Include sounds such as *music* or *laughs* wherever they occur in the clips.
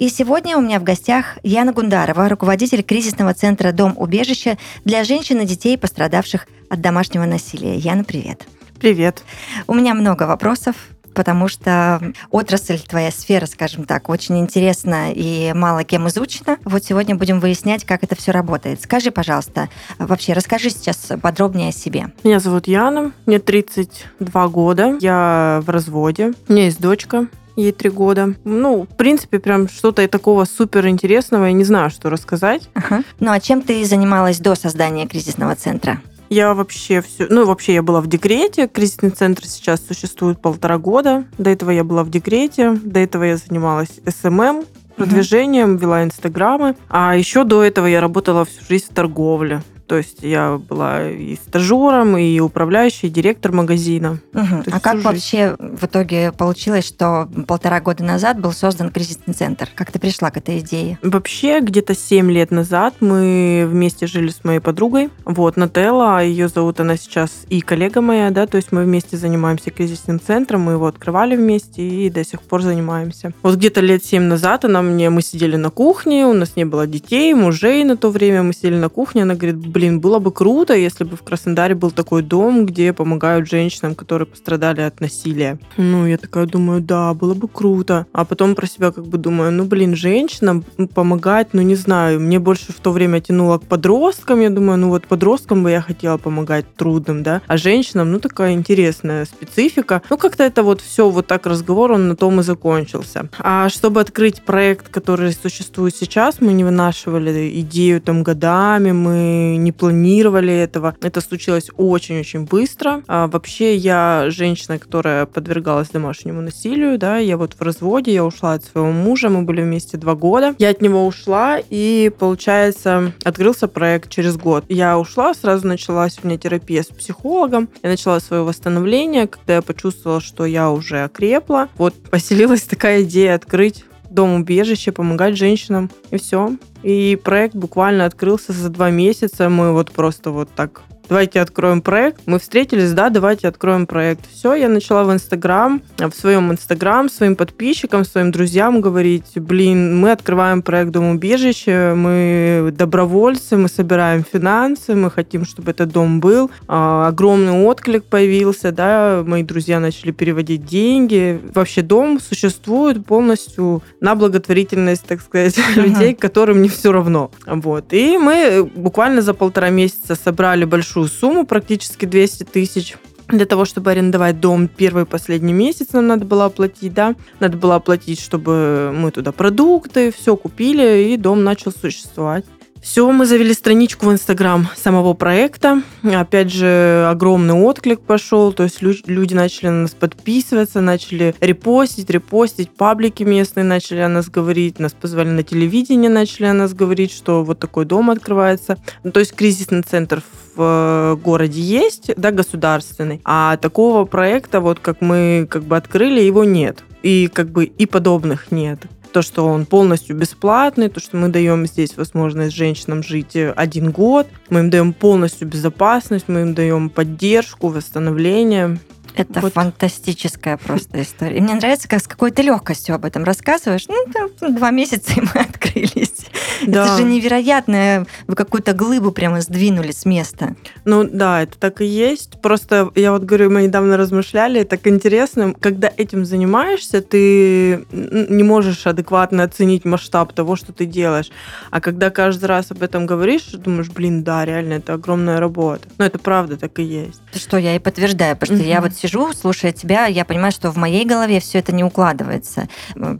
И сегодня у меня в гостях Яна Гундарова, руководитель кризисного центра «Дом-убежище» для женщин и детей, пострадавших от домашнего насилия. Яна, привет. Привет. У меня много вопросов, потому что отрасль, твоя сфера, скажем так, очень интересна и мало кем изучена. Вот сегодня будем выяснять, как это все работает. Скажи, пожалуйста, вообще расскажи сейчас подробнее о себе. Меня зовут Яна, мне 32 года, я в разводе, у меня есть дочка, ей три года. Ну, в принципе, прям что-то такого супер интересного, я не знаю, что рассказать. Ага. Ну, а чем ты занималась до создания кризисного центра? Я вообще все, ну вообще я была в декрете. Кризисный центр сейчас существует полтора года. До этого я была в декрете. До этого я занималась SMM, продвижением, вела инстаграмы. А еще до этого я работала всю жизнь в торговле. То есть я была и стажером, и управляющий, и директор магазина. Угу. А как жизнь. вообще в итоге получилось, что полтора года назад был создан кризисный центр? Как ты пришла к этой идее? Вообще, где-то 7 лет назад мы вместе жили с моей подругой. Вот, Нателла, ее зовут она сейчас и коллега моя, да, то есть мы вместе занимаемся кризисным центром, мы его открывали вместе и до сих пор занимаемся. Вот где-то лет 7 назад она мне, мы сидели на кухне, у нас не было детей, мужей на то время, мы сидели на кухне, она говорит, блин, было бы круто, если бы в Краснодаре был такой дом, где помогают женщинам, которые пострадали от насилия. Ну, я такая думаю, да, было бы круто. А потом про себя как бы думаю, ну, блин, женщинам помогать, ну, не знаю, мне больше в то время тянуло к подросткам, я думаю, ну, вот подросткам бы я хотела помогать трудным, да, а женщинам, ну, такая интересная специфика. Ну, как-то это вот все, вот так разговор, он на том и закончился. А чтобы открыть проект, который существует сейчас, мы не вынашивали идею там годами, мы не не планировали этого. Это случилось очень-очень быстро. А вообще я женщина, которая подвергалась домашнему насилию, да, я вот в разводе, я ушла от своего мужа, мы были вместе два года. Я от него ушла, и, получается, открылся проект через год. Я ушла, сразу началась у меня терапия с психологом, я начала свое восстановление, когда я почувствовала, что я уже окрепла. Вот поселилась такая идея открыть дом-убежище, помогать женщинам, и все. И проект буквально открылся за два месяца. Мы вот просто вот так давайте откроем проект. Мы встретились, да, давайте откроем проект. Все, я начала в Инстаграм, в своем Инстаграм, своим подписчикам, своим друзьям говорить, блин, мы открываем проект Дом убежище, мы добровольцы, мы собираем финансы, мы хотим, чтобы этот дом был. А, огромный отклик появился, да, мои друзья начали переводить деньги. Вообще дом существует полностью на благотворительность, так сказать, *laughs* людей, которым не все равно. Вот. И мы буквально за полтора месяца собрали большую большую сумму, практически 200 тысяч для того, чтобы арендовать дом первый и последний месяц нам надо было оплатить, да, надо было оплатить, чтобы мы туда продукты, все купили, и дом начал существовать. Все, мы завели страничку в Инстаграм самого проекта. Опять же, огромный отклик пошел, то есть люди начали на нас подписываться, начали репостить, репостить, паблики местные начали о нас говорить, нас позвали на телевидение, начали о нас говорить, что вот такой дом открывается. Ну, то есть кризисный центр э, городе есть, да, государственный, а такого проекта, вот как мы как бы открыли, его нет. И как бы и подобных нет то, что он полностью бесплатный, то, что мы даем здесь возможность женщинам жить э, один год, мы им даем полностью безопасность, мы им даем поддержку, восстановление. Это вот. фантастическая просто история. И мне нравится, как с какой-то легкостью об этом рассказываешь. Ну, там, два месяца, *laughs* и мы открылись. Да. Это же невероятно. Вы какую-то глыбу прямо сдвинули с места. Ну да, это так и есть. Просто я вот говорю, мы недавно размышляли, так интересно, когда этим занимаешься, ты не можешь адекватно оценить масштаб того, что ты делаешь. А когда каждый раз об этом говоришь, думаешь, блин, да, реально, это огромная работа. Но это правда так и есть. Что я и подтверждаю, потому что угу. я вот сижу сижу, слушая тебя, я понимаю, что в моей голове все это не укладывается.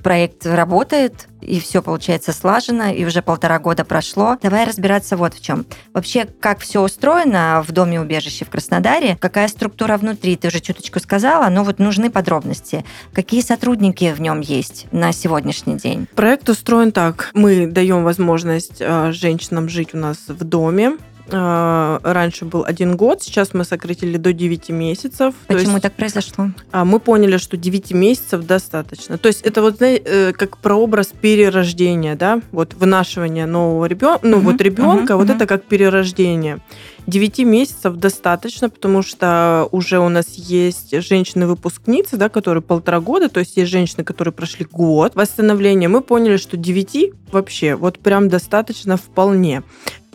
Проект работает, и все получается слажено, и уже полтора года прошло. Давай разбираться вот в чем. Вообще, как все устроено в доме убежище в Краснодаре, какая структура внутри, ты уже чуточку сказала, но вот нужны подробности. Какие сотрудники в нем есть на сегодняшний день? Проект устроен так. Мы даем возможность э, женщинам жить у нас в доме, а, раньше был один год, сейчас мы сократили до 9 месяцев. Почему есть, так произошло? А, мы поняли, что 9 месяцев достаточно. То есть это вот, знаете, э, как прообраз перерождения, да, вот вынашивание нового ребенка, ну uh вот ребенка, uh вот uh это как перерождение. 9 месяцев достаточно, потому что уже у нас есть женщины-выпускницы, да, которые полтора года, то есть есть женщины, которые прошли год восстановления. Мы поняли, что 9 вообще вот прям достаточно вполне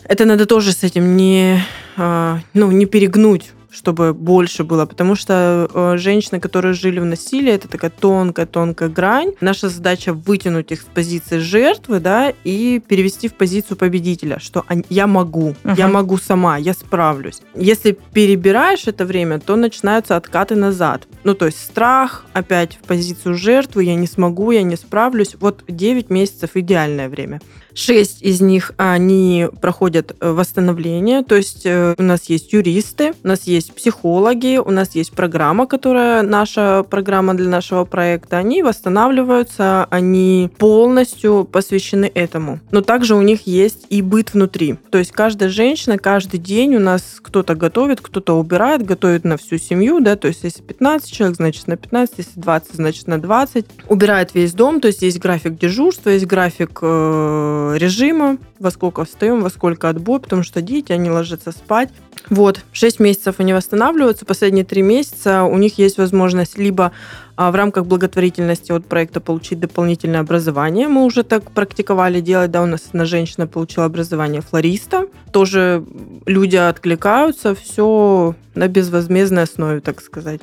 это надо тоже с этим не, а, ну, не перегнуть чтобы больше было, потому что э, женщины, которые жили в насилии, это такая тонкая-тонкая грань. Наша задача вытянуть их с позиции жертвы, да, и перевести в позицию победителя, что я могу, uh-huh. я могу сама, я справлюсь. Если перебираешь это время, то начинаются откаты назад. Ну, то есть страх опять в позицию жертвы, я не смогу, я не справлюсь. Вот 9 месяцев идеальное время. Шесть из них, они проходят э, восстановление, то есть э, у нас есть юристы, у нас есть психологи, у нас есть программа, которая наша программа для нашего проекта. Они восстанавливаются, они полностью посвящены этому. Но также у них есть и быт внутри. То есть каждая женщина, каждый день у нас кто-то готовит, кто-то убирает, готовит на всю семью, да, то есть если 15 человек, значит на 15, если 20, значит на 20. Убирает весь дом, то есть есть график дежурства, есть график э, режима, во сколько встаем, во сколько отбой, потому что дети, они ложатся спать. Вот, 6 месяцев они восстанавливаются, последние 3 месяца у них есть возможность либо а, в рамках благотворительности от проекта получить дополнительное образование. Мы уже так практиковали делать, да, у нас одна женщина получила образование флориста. Тоже люди откликаются, все на безвозмездной основе, так сказать.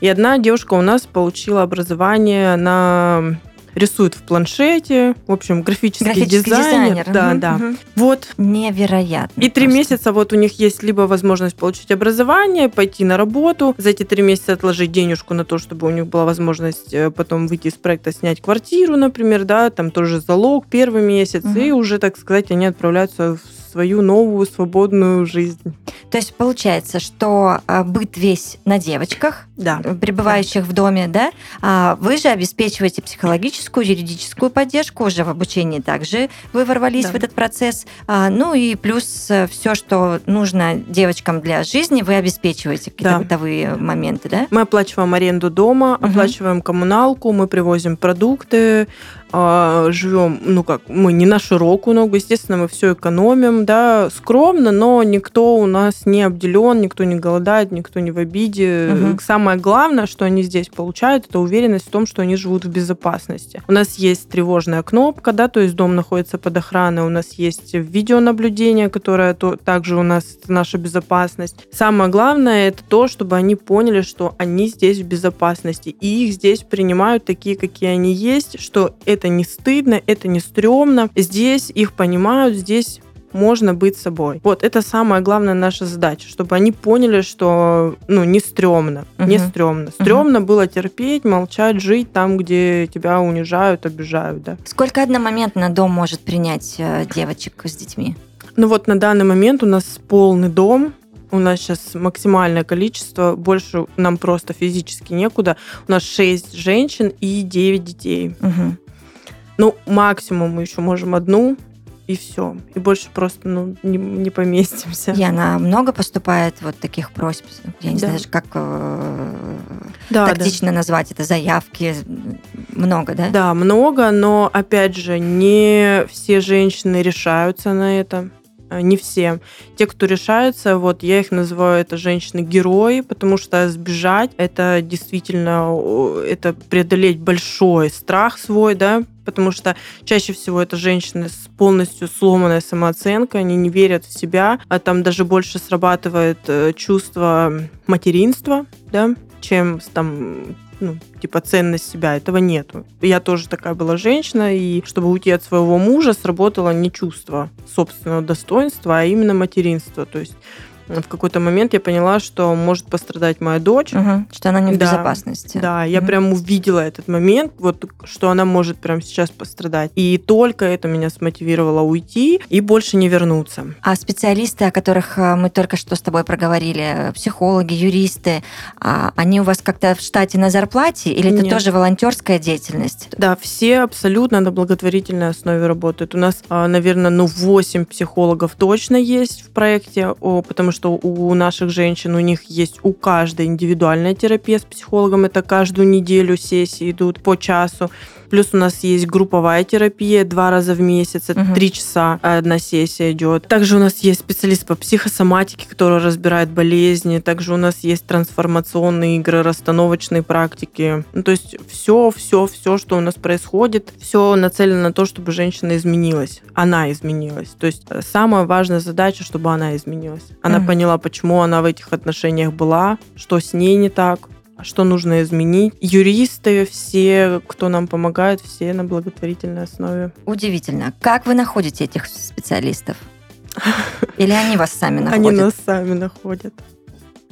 И одна девушка у нас получила образование на рисует в планшете, в общем, графический, графический дизайнер. дизайнер. Да, угу, да. Угу. Вот. Невероятно. И три месяца вот у них есть либо возможность получить образование, пойти на работу, за эти три месяца отложить денежку на то, чтобы у них была возможность э, потом выйти из проекта, снять квартиру, например, да, там тоже залог первый месяц, угу. и уже, так сказать, они отправляются в свою новую свободную жизнь. То есть получается, что а, быт весь на девочках, да. Пребывающих да. в доме, да? А вы же обеспечиваете психологическую, юридическую поддержку уже в обучении также. Вы ворвались да. в этот процесс. А, ну и плюс э, все, что нужно девочкам для жизни, вы обеспечиваете какие-то да. бытовые моменты, да? Мы оплачиваем аренду дома, угу. оплачиваем коммуналку, мы привозим продукты, а, живем, ну как, мы не на широкую ногу, естественно, мы все экономим, да, скромно, но никто у нас не обделен, никто не голодает, никто не в обиде. Угу. Самое главное, что они здесь получают, это уверенность в том, что они живут в безопасности. У нас есть тревожная кнопка, да, то есть дом находится под охраной, у нас есть видеонаблюдение, которое то, также у нас наша безопасность. Самое главное это то, чтобы они поняли, что они здесь в безопасности, и их здесь принимают такие, какие они есть, что это это не стыдно, это не стрёмно. Здесь их понимают, здесь можно быть собой. Вот это самая главная наша задача, чтобы они поняли, что ну не стрёмно, uh-huh. не стрёмно. Стрёмно uh-huh. было терпеть, молчать, жить там, где тебя унижают, обижают, да. Сколько одномоментно дом может принять э, девочек с детьми? Ну вот на данный момент у нас полный дом, у нас сейчас максимальное количество, больше нам просто физически некуда. У нас 6 женщин и 9 детей. Угу. Ну, максимум мы еще можем одну, и все. И больше просто ну, не, не поместимся. И она много поступает вот таких просьб. Я не да. знаю, как э, да, тактично да. назвать это, заявки. Много, да? Да, много, но опять же, не все женщины решаются на это. Э, не все. Те, кто решаются, вот я их называю это женщины-герои, потому что сбежать это действительно это преодолеть большой страх свой, да, потому что чаще всего это женщины с полностью сломанной самооценкой, они не верят в себя, а там даже больше срабатывает э, чувство материнства, да, чем там ну, типа ценность себя, этого нету. Я тоже такая была женщина, и чтобы уйти от своего мужа, сработало не чувство собственного достоинства, а именно материнство. То есть в какой-то момент я поняла, что может пострадать моя дочь. Угу, что она не в Да. безопасности. Да, я прям увидела этот момент, вот что она может прямо сейчас пострадать. И только это меня смотивировало уйти и больше не вернуться. А специалисты, о которых э, мы только что с тобой проговорили, э, психологи, юристы, а, они у вас как-то в штате на зарплате или это Нет. тоже волонтерская деятельность? Да, все абсолютно на благотворительной основе работают. У нас, наверное, ну 8 психологов точно есть в проекте, потому что у наших женщин, у них есть у каждой индивидуальная терапия с психологом. Это каждую неделю сессии идут по часу. Плюс у нас есть групповая терапия два раза в месяц, это Мгм. три часа одна сессия идет. Также у нас есть специалист по психосоматике, который разбирает болезни. Также у нас есть трансформационные игры, расстановочные практики. Ну, то есть все, все, все, что у нас происходит, все нацелено на то, чтобы женщина изменилась. Она изменилась. То есть э, самая важная задача, чтобы она изменилась. Она Мгм. поняла, почему она в этих отношениях была, что с ней не так, что нужно изменить. Юристы, все, кто нам помогает, все на благотворительной основе. Удивительно. Как вы находите этих специалистов? Или они вас сами находят? Они нас сами находят.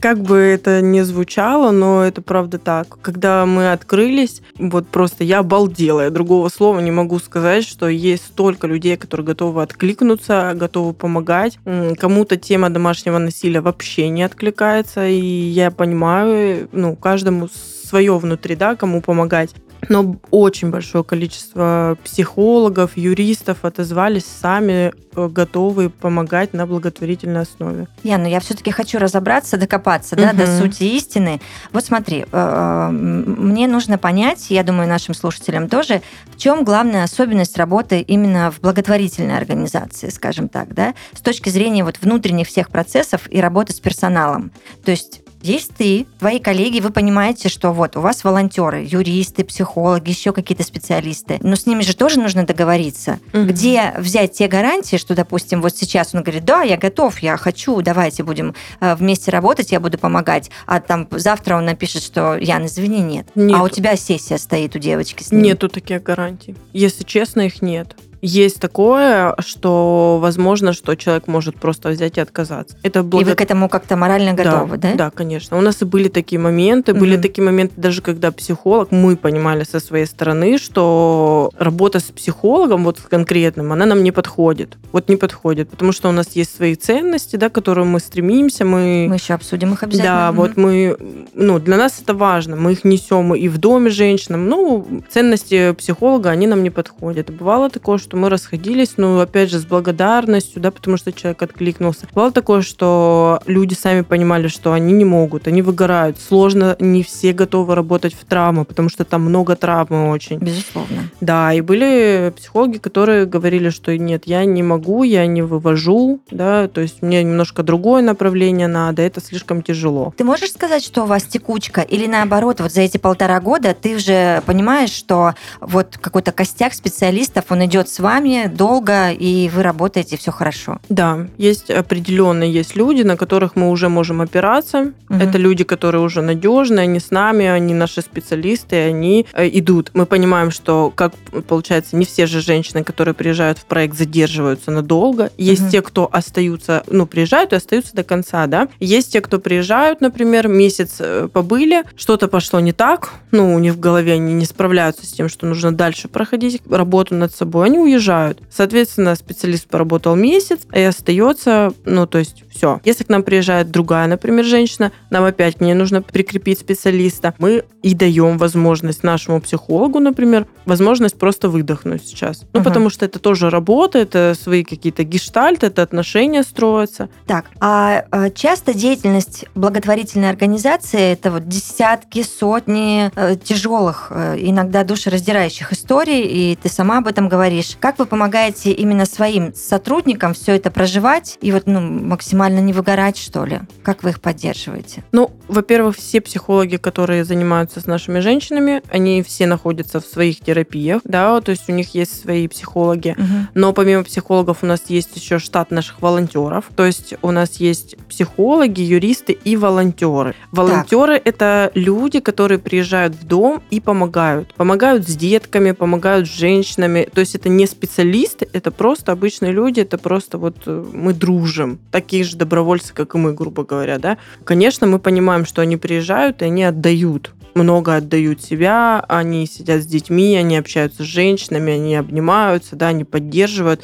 Как бы это ни звучало, но это правда так. Когда мы открылись, вот просто я обалдела. Я другого слова не могу сказать, что есть столько людей, которые готовы откликнуться, готовы помогать. Кому-то тема домашнего насилия вообще не откликается, и я понимаю, ну, каждому свое внутри, да, кому помогать. Но очень большое количество психологов, юристов отозвались сами, э, готовые помогать на благотворительной основе. Я, ну я все-таки хочу разобраться, докопаться да, до сути истины. Вот смотри, э, мне нужно понять, я думаю, нашим слушателям тоже, в чем главная особенность работы именно в благотворительной организации, скажем так, да, с точки зрения вот внутренних всех процессов и работы с персоналом. То есть есть ты, твои коллеги, вы понимаете, что вот у вас волонтеры, юристы, психологи, еще какие-то специалисты, но с ними же тоже нужно договориться. Мгм. Где взять те гарантии, что, допустим, вот сейчас он говорит, да, я готов, я хочу, давайте будем э, вместе работать, я буду помогать, а там завтра он напишет, что Ян, извини, нет. А Нету. у тебя сессия стоит у девочки с ним. Нету таких гарантий. Если честно, их нет. Есть такое, что возможно, что человек может просто взять и отказаться. Это И благо- вы к этому как-то морально готовы, да? Да, конечно. У нас и были такие моменты. Были Мгм. такие моменты, даже когда психолог, мы понимали со своей стороны, что работа с психологом, вот конкретным, она нам не подходит. Вот не подходит. Потому что у нас есть свои ценности, да, к которым мы стремимся. Мы, Мы еще обсудим их обязательно. да, Мгм. вот мы, ну, для нас это важно. Мы их несем и в доме женщинам. Ну, ценности психолога, они нам не подходят. И бывало такое, что мы расходились, ну, опять же, с благодарностью, да, потому что человек откликнулся. Бывало такое, что люди сами понимали, что они не могут, они выгорают. Сложно, не все готовы работать в травмы, потому что там много травмы очень. Безусловно. Да, и были психологи, которые говорили, что нет, я не могу, я не вывожу, да, то есть мне немножко другое направление надо, это слишком тяжело. Ты можешь сказать, что у вас текучка? Или наоборот, вот за эти полтора года ты уже понимаешь, что вот какой-то костяк специалистов, он идет с вами долго, и вы работаете, все хорошо? Да, есть определенные есть люди, на которых мы уже можем опираться. Мгм. Это люди, которые уже надежны, они с нами, они наши специалисты, они э, идут. Мы понимаем, что, как получается, не все же женщины, которые приезжают в проект, задерживаются надолго. Есть Мгм. те, кто остаются, ну, приезжают и остаются до конца, да. Есть те, кто приезжают, например, месяц э, побыли, что-то пошло не так, ну, у них в голове они не справляются с тем, что нужно дальше проходить работу над собой, они уезжают. Соответственно, специалист поработал месяц и остается, ну, то есть все. Если к нам приезжает другая, например, женщина, нам опять к ней нужно прикрепить специалиста. Мы и даем возможность нашему психологу, например, возможность просто выдохнуть сейчас. Ну, Мгм. потому что это тоже работа, это свои какие-то гештальты, это отношения строятся. Так, а э, часто деятельность благотворительной организации это вот десятки, сотни э, тяжелых, э, иногда душераздирающих историй, и ты сама об этом говоришь. Как вы помогаете именно своим сотрудникам все это проживать и вот ну, максимально не выгорать, что ли? Как вы их поддерживаете? Ну, во-первых, все психологи, которые занимаются с нашими женщинами, они все находятся в своих терапиях, да, то есть у них есть свои психологи. Мгм. Но помимо психологов у нас есть еще штат наших волонтеров. То есть у нас есть психологи, юристы и волонтеры. Волонтеры это люди, которые приезжают в дом и помогают. Помогают с детками, помогают с женщинами. То есть это не специалисты, это просто обычные люди, это просто вот э, мы дружим. Такие же добровольцы, как и мы, грубо говоря, да. Конечно, мы понимаем, что они приезжают, и они отдают много отдают себя, они сидят с детьми, они общаются с женщинами, они обнимаются, да, они поддерживают.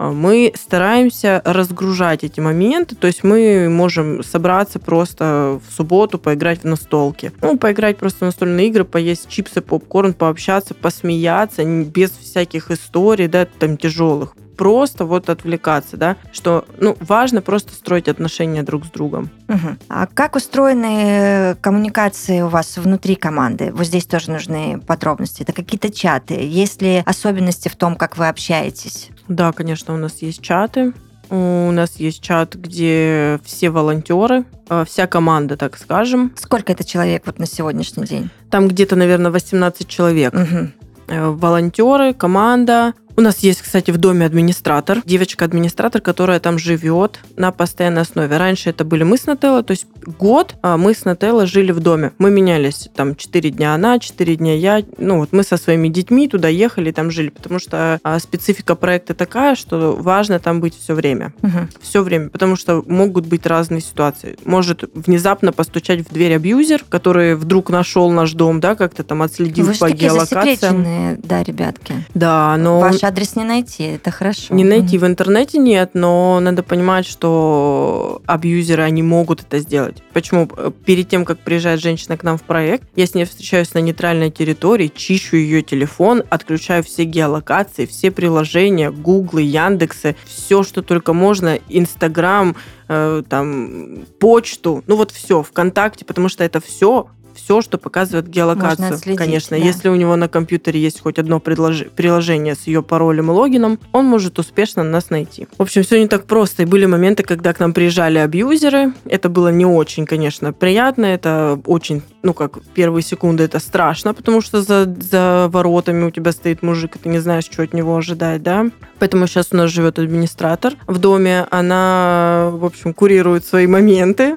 А, мы стараемся разгружать эти моменты, то есть мы можем собраться просто в субботу, поиграть в настолки. Ну, поиграть просто в настольные игры, поесть чипсы, попкорн, пообщаться, посмеяться, без всяких историй, да, там, тяжелых просто вот отвлекаться, да, что, ну, важно просто строить отношения друг с другом. Угу. А как устроены коммуникации у вас внутри команды? Вот здесь тоже нужны подробности. Это какие-то чаты? Есть ли особенности в том, как вы общаетесь? Да, конечно, у нас есть чаты. У нас есть чат, где все волонтеры, э, вся команда, так скажем. Сколько это человек вот на сегодняшний день? Там где-то, наверное, 18 человек. Угу. Волонтеры, команда, у нас есть, кстати, в доме администратор, девочка-администратор, которая там живет на постоянной основе. Раньше это были мы с Нателло, то есть год а мы с Нателло жили в доме. Мы менялись там 4 дня она, 4 дня я. Ну вот мы со своими детьми туда ехали, там жили, потому что а, специфика проекта такая, что важно там быть все время. Угу. Все время, потому что могут быть разные ситуации. Может внезапно постучать в дверь абьюзер, который вдруг нашел наш дом, да, как-то там отследил Вы по такие геолокациям. да, ребятки. Да, но... Ваш адрес не найти, это хорошо. Не найти в интернете нет, но надо понимать, что абьюзеры, они могут это сделать. Почему? Перед тем, как приезжает женщина к нам в проект, я с ней встречаюсь на нейтральной территории, чищу ее телефон, отключаю все геолокации, все приложения, Гуглы, Яндексы, все, что только можно, Инстаграм, э, там, почту, ну вот все, ВКонтакте, потому что это все все, что показывает геолокацию. Конечно, да. если у него на компьютере есть хоть одно приложение с ее паролем и логином, он может успешно нас найти. В общем, все не так просто. И были моменты, когда к нам приезжали абьюзеры. Это было не очень, конечно, приятно. Это очень, ну как, первые секунды это страшно, потому что за, за воротами у тебя стоит мужик, и ты не знаешь, что от него ожидать, да. Поэтому сейчас у нас живет администратор в доме. Она, в общем, курирует свои моменты.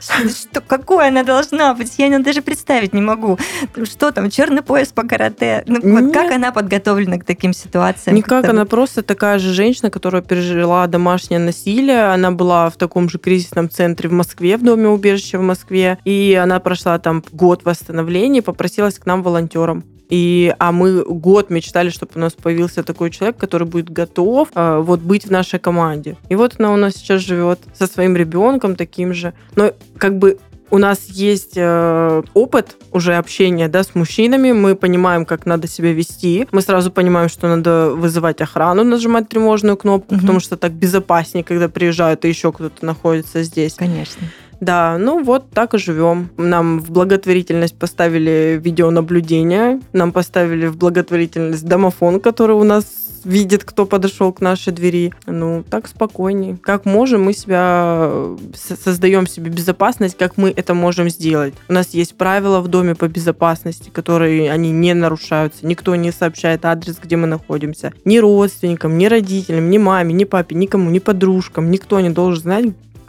Что, какой она должна быть? Я даже представить не могу. Что там, черный пояс по карате? Ну, вот как она подготовлена к таким ситуациям? Никак, она просто такая же женщина, которая пережила домашнее насилие. Она была в таком же кризисном центре в Москве, в доме убежища в Москве. И она прошла там год восстановления попросилась к нам волонтером. И, а мы год мечтали, чтобы у нас появился такой человек, который будет готов э, вот быть в нашей команде. И вот она у нас сейчас живет со своим ребенком таким же. Но как бы у нас есть э, опыт уже общения да, с мужчинами, мы понимаем, как надо себя вести, мы сразу понимаем, что надо вызывать охрану, нажимать тревожную кнопку, угу. потому что так безопаснее, когда приезжают и еще кто-то находится здесь. Конечно. Да, ну вот так и живем. Нам в благотворительность поставили видеонаблюдение, нам поставили в благотворительность домофон, который у нас видит, кто подошел к нашей двери. Ну, так спокойней. Как можем, мы себя создаем себе безопасность, как мы это можем сделать. У нас есть правила в доме по безопасности, которые они не нарушаются. Никто не сообщает адрес, где мы находимся. Ни родственникам, ни родителям, ни маме, ни папе, никому, ни подружкам. Никто не должен знать,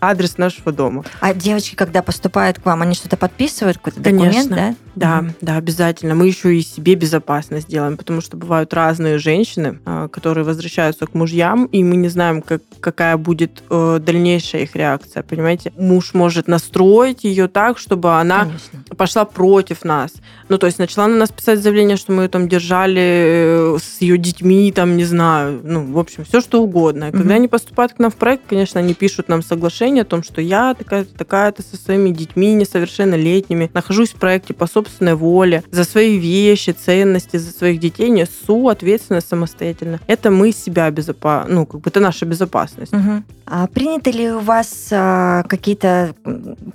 адрес нашего дома. А девочки, когда поступают к вам, они что-то подписывают, какой-то документ, да? Да, да, обязательно. Мы еще и себе безопасность делаем, потому что бывают разные женщины, а, которые возвращаются к мужьям, и мы не знаем, как, какая будет э, дальнейшая их реакция. Понимаете, муж может настроить ее так, чтобы она Конечно. пошла против нас. Ну, то есть начала на нас писать заявление, что мы ее там держали э, с ее детьми, там, не знаю, ну, в общем, все что угодно. И mm когда они поступают к нам в проект, конечно, они пишут нам соглашение о том, что я такая-то, такая-то со своими детьми несовершеннолетними, нахожусь в проекте по собственной воле, за свои вещи, ценности, за своих детей несу ответственность самостоятельно. Это мы себя безопасны, ну, как бы это наша безопасность. Угу. А приняты ли у вас а, какие-то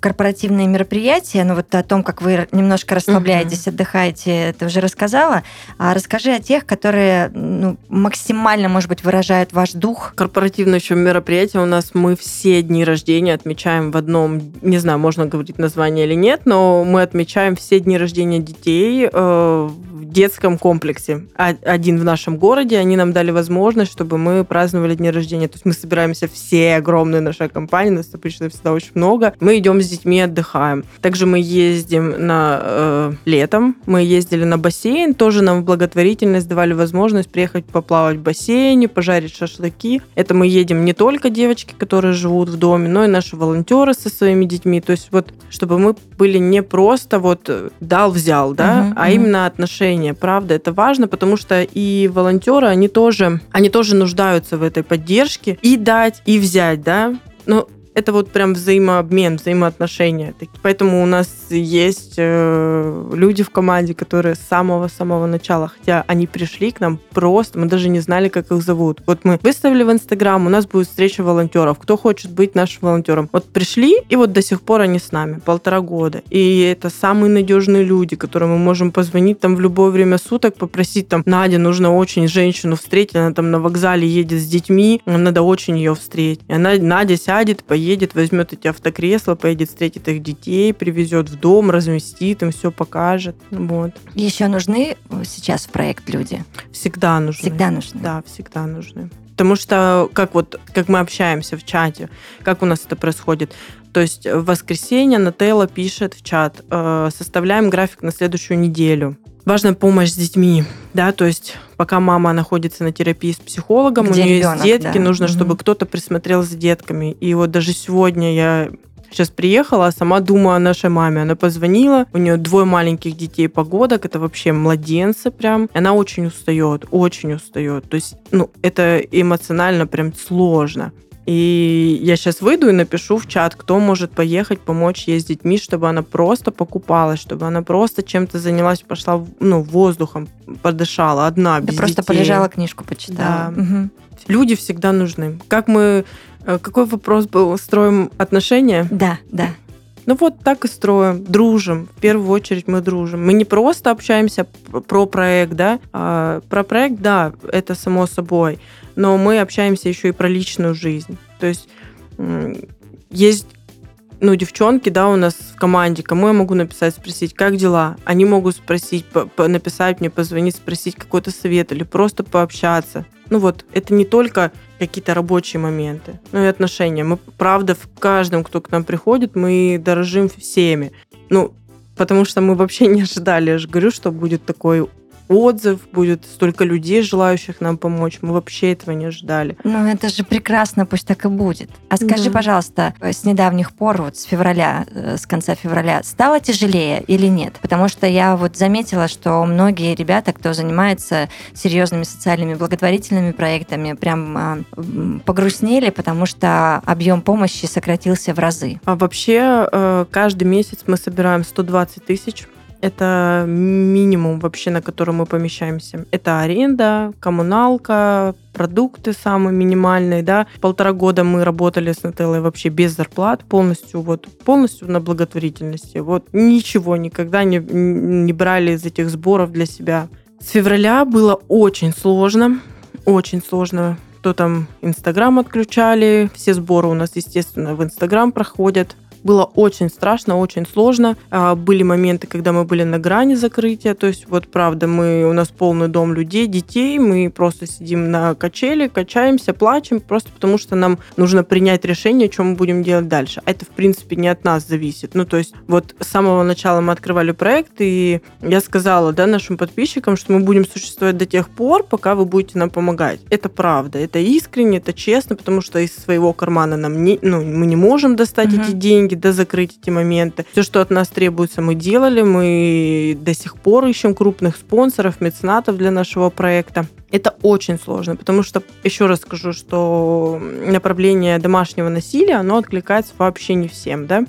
корпоративные мероприятия? Ну, вот о том, как вы немножко расслабляетесь, угу. отдыхаете, ты уже рассказала. А расскажи о тех, которые ну, максимально, может быть, выражают ваш дух. Корпоративное еще мероприятие у нас мы все дни рождения отмечаем в одном, не знаю, можно говорить название или нет, но мы отмечаем все дни рождения детей э, в детском комплексе. Один в нашем городе. Они нам дали возможность, чтобы мы праздновали дни рождения. То есть мы собираемся все огромные наша компания, нас обычно всегда очень много. Мы идем с детьми отдыхаем. Также мы ездим на э, летом, мы ездили на бассейн, тоже нам в благотворительность давали возможность приехать поплавать в бассейне, пожарить шашлыки. Это мы едем не только девочки, которые живут в доме, но и наши волонтеры со своими детьми. То есть вот, чтобы мы были не просто вот дал-взял, да, uh-huh, а uh-huh. именно отношения. Правда, это важно, потому что и волонтеры, они тоже, они тоже нуждаются в этой поддержке и дать, и взять, да. Но это вот прям взаимообмен, взаимоотношения. Поэтому у нас есть э, люди в команде, которые с самого-самого начала, хотя они пришли к нам просто, мы даже не знали, как их зовут. Вот мы выставили в Инстаграм, у нас будет встреча волонтеров. Кто хочет быть нашим волонтером? Вот пришли, и вот до сих пор они с нами, полтора года. И это самые надежные люди, которым мы можем позвонить там в любое время суток, попросить там, Надя, нужно очень женщину встретить, она там на вокзале едет с детьми, надо очень ее встретить. И она, Надя сядет, поедет поедет, возьмет эти автокресла, поедет, встретит их детей, привезет в дом, разместит, им все покажет. Вот. Еще нужны сейчас в проект люди? Всегда нужны. Всегда нужны? Да, всегда нужны. Потому что как вот как мы общаемся в чате, как у нас это происходит. То есть в воскресенье Нателла пишет в чат, э, составляем график на следующую неделю важна помощь с детьми, да, то есть пока мама находится на терапии с психологом, Где у нее ребенок, есть детки, да. нужно, угу. чтобы кто-то присмотрел за детками. И вот даже сегодня я сейчас приехала, а сама думаю о нашей маме. Она позвонила, у нее двое маленьких детей погодок, это вообще младенцы прям. Она очень устает, очень устает. То есть, ну, это эмоционально прям сложно. И я сейчас выйду и напишу в чат, кто может поехать, помочь ей с детьми, чтобы она просто покупалась, чтобы она просто чем-то занялась, пошла ну, воздухом, подышала одна, без да просто детей. полежала, книжку почитала. Да. Угу. Люди всегда нужны. Как мы... Э, какой вопрос был? Строим отношения? Да, да. Ну вот так и строим, дружим. В первую очередь мы дружим. Мы не просто общаемся про проект, да, а про проект, да, это само собой но мы общаемся еще и про личную жизнь. То есть есть ну, девчонки, да, у нас в команде, кому я могу написать, спросить, как дела? Они могут спросить, написать мне, позвонить, спросить какой-то совет или просто пообщаться. Ну вот, это не только какие-то рабочие моменты, но и отношения. Мы, правда, в каждом, кто к нам приходит, мы дорожим всеми. Ну, потому что мы вообще не ожидали, я же говорю, что будет такой отзыв, будет столько людей, желающих нам помочь. Мы вообще этого не ожидали. Ну, это же прекрасно, пусть так и будет. А скажи, да. пожалуйста, с недавних пор, вот с февраля, э, с конца февраля, стало тяжелее или нет? Потому что я вот заметила, что многие ребята, кто занимается серьезными социальными благотворительными проектами, прям а, погрустнели, потому что объем помощи сократился в разы. А вообще э, каждый месяц мы собираем 120 тысяч это минимум вообще, на котором мы помещаемся. Это аренда, коммуналка, продукты самые минимальные, да. Полтора года мы работали с Нателлой вообще без зарплат, полностью вот, полностью на благотворительности. Вот ничего никогда не, не брали из этих сборов для себя. С февраля было очень сложно, очень сложно то там Инстаграм отключали, все сборы у нас, естественно, в Инстаграм проходят. Было очень страшно, очень сложно. А, были моменты, когда мы были на грани закрытия. То есть, вот правда, мы, у нас полный дом людей, детей. Мы просто сидим на качели, качаемся, плачем, просто потому что нам нужно принять решение, что мы будем делать дальше. А это, в принципе, не от нас зависит. Ну, то есть, вот с самого начала мы открывали проект, и я сказала, да, нашим подписчикам, что мы будем существовать до тех пор, пока вы будете нам помогать. Это правда, это искренне, это честно, потому что из своего кармана нам не, ну, мы не можем достать угу. эти деньги, деньги, да, закрыть эти моменты. Все, что от нас требуется, мы делали. Мы до сих пор ищем крупных спонсоров, меценатов для нашего проекта. Это очень сложно, потому что, еще раз скажу, что направление домашнего насилия, оно откликается вообще не всем, да.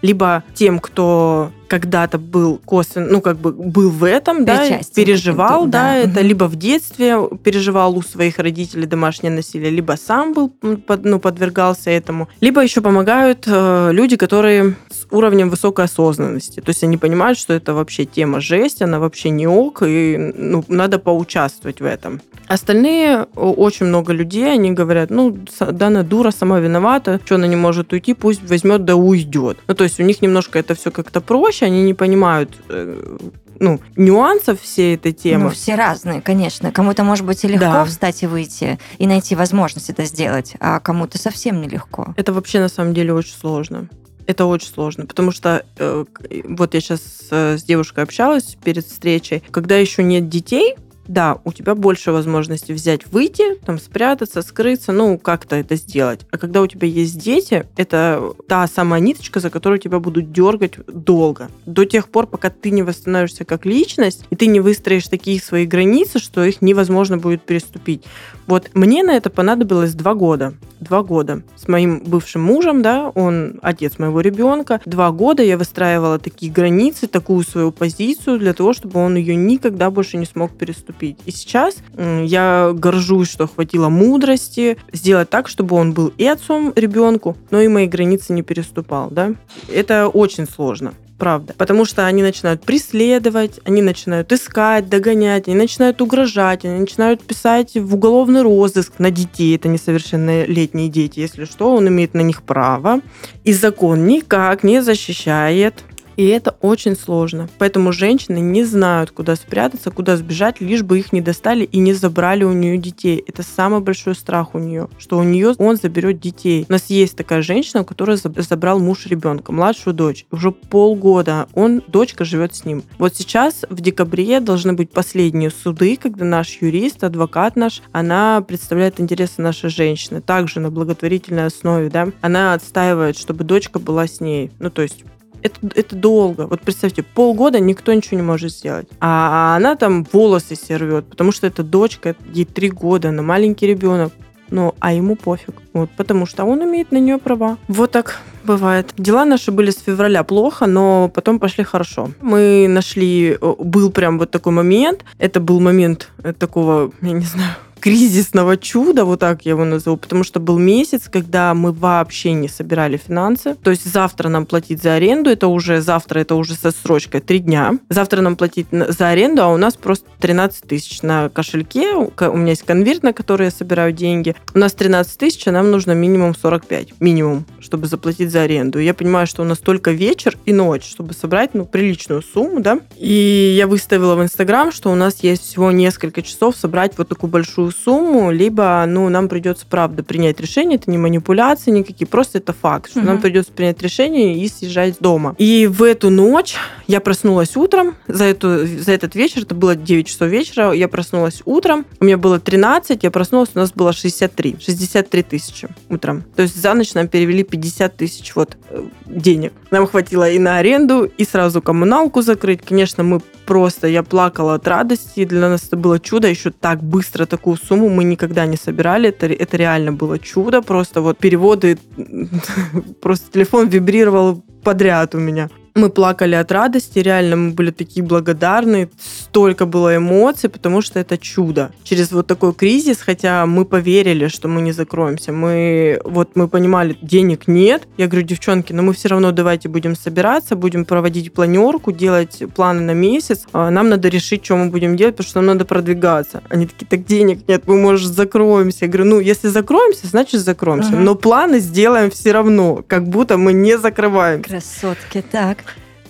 Либо тем, кто когда-то был косвенно, ну, как бы был в этом, да, переживал, да, да, это угу. либо в детстве переживал у своих родителей домашнее насилие, либо сам был, ну, подвергался этому, либо еще помогают э, люди, которые с уровнем высокой осознанности, то есть они понимают, что это вообще тема жесть, она вообще не ок, и ну, надо поучаствовать в этом. Остальные, очень много людей, они говорят, ну, данная дура сама виновата, что она не может уйти, пусть возьмет да уйдет. Ну, то есть у них немножко это все как-то проще, они не понимают э, ну, нюансов всей этой темы. Ну, все разные, конечно. Кому-то, может быть, и легко да. встать и выйти, и найти возможность это сделать, а кому-то совсем нелегко. Это вообще, на самом деле, очень сложно. Это очень сложно, потому что э, вот я сейчас с девушкой общалась перед встречей, когда еще нет детей, да, у тебя больше возможностей взять, выйти, там, спрятаться, скрыться, ну, как-то это сделать. А когда у тебя есть дети, это та самая ниточка, за которую тебя будут дергать долго. До тех пор, пока ты не восстановишься как личность, и ты не выстроишь такие свои границы, что их невозможно будет переступить. Вот мне на это понадобилось два года. Два года. С моим бывшим мужем, да, он отец моего ребенка. Два года я выстраивала такие границы, такую свою позицию для того, чтобы он ее никогда больше не смог переступить. И сейчас я горжусь, что хватило мудрости сделать так, чтобы он был и отцом ребенку, но и мои границы не переступал, да. Это очень сложно правда. Потому что они начинают преследовать, они начинают искать, догонять, они начинают угрожать, они начинают писать в уголовный розыск на детей. Это несовершеннолетние дети, если что, он имеет на них право. И закон никак не защищает и это очень сложно. Поэтому женщины не знают, куда спрятаться, куда сбежать, лишь бы их не достали и не забрали у нее детей. Это самый большой страх у нее, что у нее он заберет детей. У нас есть такая женщина, которая забрал муж ребенка, младшую дочь. Уже полгода он, дочка живет с ним. Вот сейчас в декабре должны быть последние суды, когда наш юрист, адвокат наш, она представляет интересы нашей женщины. Также на благотворительной основе, да, она отстаивает, чтобы дочка была с ней. Ну, то есть это, это долго. Вот представьте, полгода никто ничего не может сделать. А она там волосы сервет, потому что это дочка, ей три года, она маленький ребенок. Ну, а ему пофиг. Вот, потому что он имеет на нее права. Вот так бывает. Дела наши были с февраля плохо, но потом пошли хорошо. Мы нашли, был прям вот такой момент. Это был момент э, такого, я не знаю, кризисного чуда, вот так я его назову, потому что был месяц, когда мы вообще не собирали финансы. То есть завтра нам платить за аренду, это уже завтра, это уже со срочкой три дня. Завтра нам платить за аренду, а у нас просто 13 тысяч на кошельке. У меня есть конверт, на который я собираю деньги. У нас 13 тысяч, а нам нужно минимум 45. Минимум, чтобы заплатить за аренду. я понимаю, что у нас только вечер и ночь, чтобы собрать ну, приличную сумму, да. И я выставила в Инстаграм, что у нас есть всего несколько часов собрать вот такую большую сумму, либо ну, нам придется, правда, принять решение. Это не манипуляции никакие, просто это факт, что угу. нам придется принять решение и съезжать с дома. И в эту ночь я проснулась утром, за, эту, за этот вечер, это было 9 часов вечера, я проснулась утром, у меня было 13, я проснулась, у нас было 63, 63 тысячи утром. То есть за ночь нам перевели 50 тысяч вот э, денег. Нам хватило и на аренду, и сразу коммуналку закрыть. Конечно, мы просто, я плакала от радости, для нас это было чудо, еще так быстро такую сумму мы никогда не собирали, это, это реально было чудо, просто вот переводы, *laughs* просто телефон вибрировал подряд у меня мы плакали от радости, реально мы были такие благодарны, столько было эмоций, потому что это чудо. Через вот такой кризис, хотя мы поверили, что мы не закроемся, мы вот мы понимали, денег нет. Я говорю, девчонки, но мы все равно давайте будем собираться, будем проводить планерку, делать планы на месяц. А нам надо решить, что мы будем делать, потому что нам надо продвигаться. Они такие, так денег нет, мы, может, закроемся. Я говорю, ну, если закроемся, значит закроемся. Угу. Но планы сделаем все равно, как будто мы не закрываемся. Красотки, так.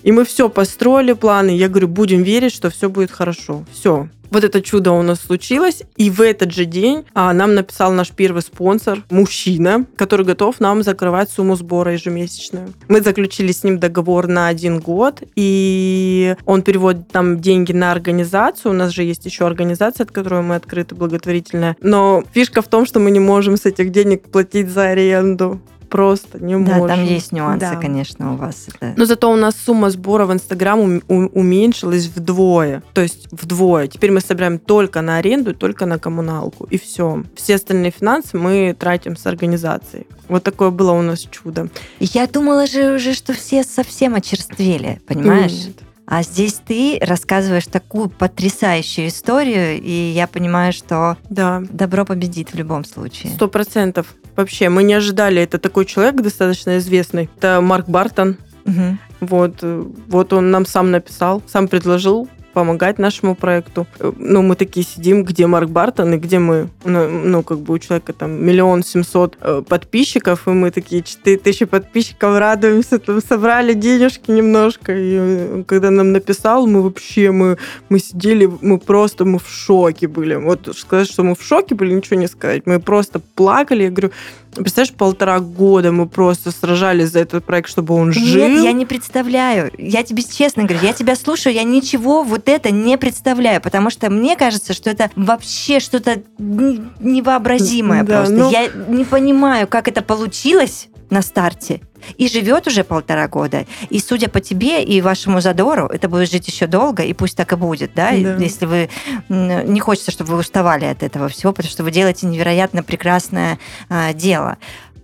И мы все построили планы. Я говорю, будем верить, что все будет хорошо. Все. Вот это чудо у нас случилось. И в этот же день а, нам написал наш первый спонсор, мужчина, который готов нам закрывать сумму сбора ежемесячную. Мы заключили с ним договор на один год, и он переводит нам деньги на организацию. У нас же есть еще организация, от которой мы открыты, благотворительная. Но фишка в том, что мы не можем с этих денег платить за аренду просто не да, можем. Да, там есть нюансы, да. конечно, у вас. Это... Но зато у нас сумма сбора в Инстаграм уменьшилась вдвое. То есть вдвое. Теперь мы собираем только на аренду, только на коммуналку. И все. Все остальные финансы мы тратим с организацией. Вот такое было у нас чудо. Я думала же уже, что все совсем очерствели, понимаешь? Нет. А здесь ты рассказываешь такую потрясающую историю, и я понимаю, что да. добро победит в любом случае. Сто процентов. Вообще, мы не ожидали. Это такой человек достаточно известный. Это Марк Бартон. Угу. Вот, вот он нам сам написал, сам предложил помогать нашему проекту. Ну, мы такие сидим, где Марк Бартон и где мы. Ну, ну как бы у человека там миллион семьсот э, подписчиков, и мы такие четыре тысячи подписчиков радуемся, там собрали денежки немножко. И э, когда нам написал, мы вообще, мы, мы сидели, мы просто, мы в шоке были. Вот сказать, что мы в шоке были, ничего не сказать. Мы просто плакали. Я говорю, Представляешь, полтора года мы просто сражались за этот проект, чтобы он жил. Нет, я не представляю. Я тебе честно говорю, я тебя слушаю, я ничего вот это не представляю, потому что мне кажется, что это вообще что-то невообразимое да, просто. Ну... Я не понимаю, как это получилось на старте и живет уже полтора года. И судя по тебе и вашему задору, это будет жить еще долго, и пусть так и будет, да, да. если вы не хочется, чтобы вы уставали от этого всего, потому что вы делаете невероятно прекрасное а, дело.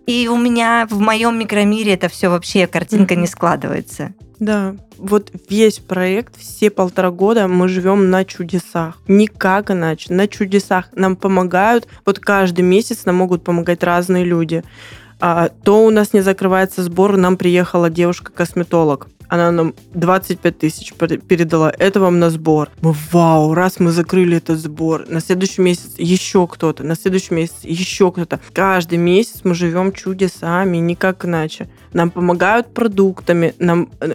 И у меня в моем микромире это все вообще картинка mm-hmm. не складывается. Да, вот весь проект, все полтора года мы живем на чудесах. Никак иначе, на чудесах. Нам помогают, вот каждый месяц нам могут помогать разные люди. А, то у нас не закрывается сбор, нам приехала девушка-косметолог она нам 25 тысяч передала. Это вам на сбор. Мы, вау, раз мы закрыли этот сбор. На следующий месяц еще кто-то. На следующий месяц еще кто-то. Каждый месяц мы живем чудесами, никак иначе. Нам помогают продуктами. Нам, э,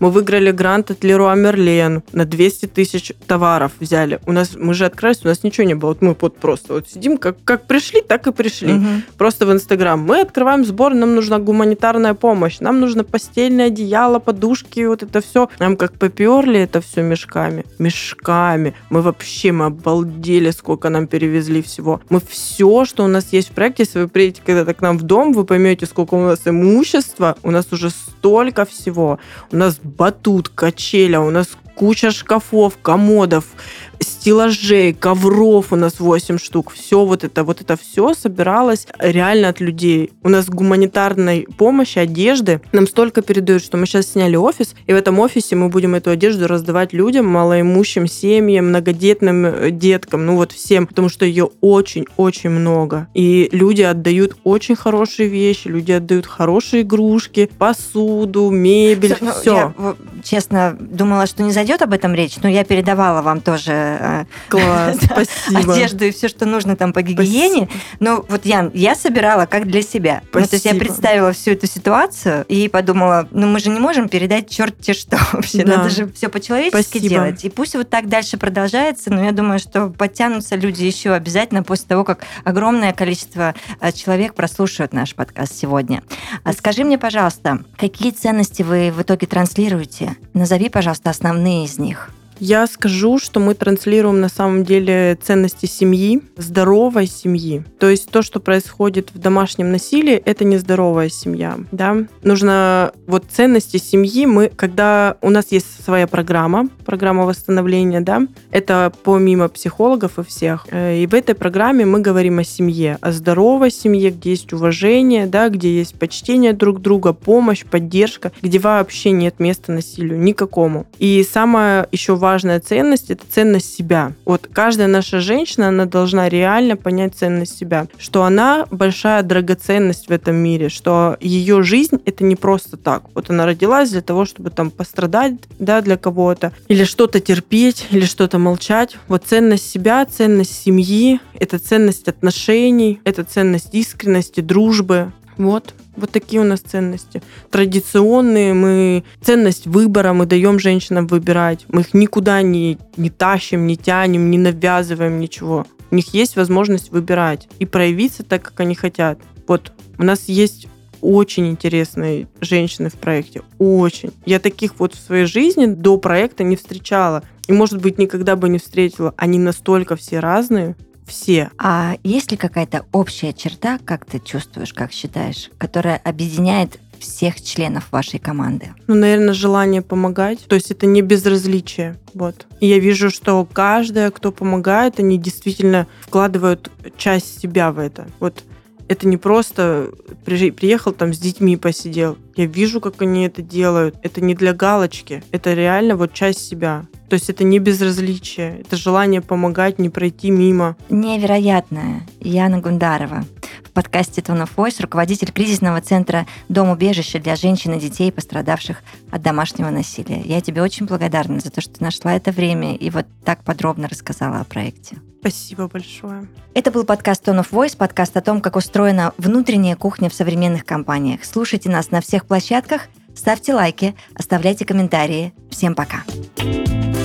мы выиграли грант от Леруа Мерлен на 200 тысяч товаров взяли. У нас, мы же открылись, у нас ничего не было. Вот мы вот просто вот сидим, как, как пришли, так и пришли. Угу. Просто в Инстаграм. Мы открываем сбор, нам нужна гуманитарная помощь, нам нужно постельное одеяло, подушки, вот это все. Нам как поперли это все мешками. Мешками. Мы вообще, мы обалдели, сколько нам перевезли всего. Мы все, что у нас есть в проекте, если вы приедете когда-то к нам в дом, вы поймете, сколько у нас имущества. У нас уже столько всего. У нас батут, качеля, у нас куча шкафов, комодов, стеллажей, ковров у нас 8 штук. Все вот это, вот это все собиралось реально от людей. У нас гуманитарной помощи, одежды нам столько передают, что мы сейчас сняли офис, и в этом офисе мы будем эту одежду раздавать людям, малоимущим семьям, многодетным э, деткам, ну вот всем, потому что ее очень-очень много. И люди отдают очень хорошие вещи, люди отдают хорошие игрушки, посуду, мебель, все. все. Я, честно, думала, что не зайдет об этом речь, но я передавала вам тоже э, Класс, *laughs* одежду и все, что нужно там по гигиене. Но вот, Ян, я собирала как для себя. Спасибо. Ну, то есть я представила всю эту ситуацию и подумала, ну мы же не можем передать черт те что *laughs* вообще. Да. Надо же все по-человечески делать. И пусть вот так дальше продолжается, но я думаю, что подтянутся люди еще обязательно после того, как огромное количество э, человек прослушают наш подкаст сегодня. А скажи мне, пожалуйста, какие ценности вы в итоге транслируете? Назови, пожалуйста, основные из них. Я скажу, что мы транслируем на самом деле ценности семьи, здоровой семьи. То есть то, что происходит в домашнем насилии, это нездоровая семья. Да? Нужно вот ценности семьи. Мы, когда у нас есть своя программа, программа восстановления, да, это помимо психологов и всех. Э, и в этой программе мы говорим о семье, о здоровой семье, где есть уважение, да, где есть почтение друг друга, помощь, поддержка, где вообще нет места насилию никакому. И самое еще важная ценность – это ценность себя. Вот каждая наша женщина, она должна реально понять ценность себя, что она большая драгоценность в этом мире, что ее жизнь – это не просто так. Вот она родилась для того, чтобы там пострадать, да, для кого-то, или что-то терпеть, или что-то молчать. Вот ценность себя, ценность семьи – это ценность отношений, это ценность искренности, дружбы. Вот. Вот такие у нас ценности. Традиционные, мы ценность выбора, мы даем женщинам выбирать. Мы их никуда не, не тащим, не тянем, не навязываем ничего. У них есть возможность выбирать и проявиться так, как они хотят. Вот у нас есть очень интересные женщины в проекте. Очень. Я таких вот в своей жизни до проекта не встречала. И, может быть, никогда бы не встретила. Они настолько все разные все. А есть ли какая-то общая черта, как ты чувствуешь, как считаешь, которая объединяет всех членов вашей команды? Ну, наверное, желание помогать. То есть это не безразличие. Вот. И я вижу, что каждая, кто помогает, они действительно вкладывают часть себя в это. Вот это не просто приехал там с детьми посидел. Я вижу, как они это делают. Это не для галочки. Это реально вот часть себя. То есть это не безразличие, это желание помогать, не пройти мимо. Невероятная Яна Гундарова. В подкасте Tone of Voice руководитель кризисного центра «Дом убежища» для женщин и детей, пострадавших от домашнего насилия. Я тебе очень благодарна за то, что нашла это время и вот так подробно рассказала о проекте. Спасибо большое. Это был подкаст Tone of Voice, подкаст о том, как устроена внутренняя кухня в современных компаниях. Слушайте нас на всех площадках, ставьте лайки, оставляйте комментарии. Всем пока. Пока.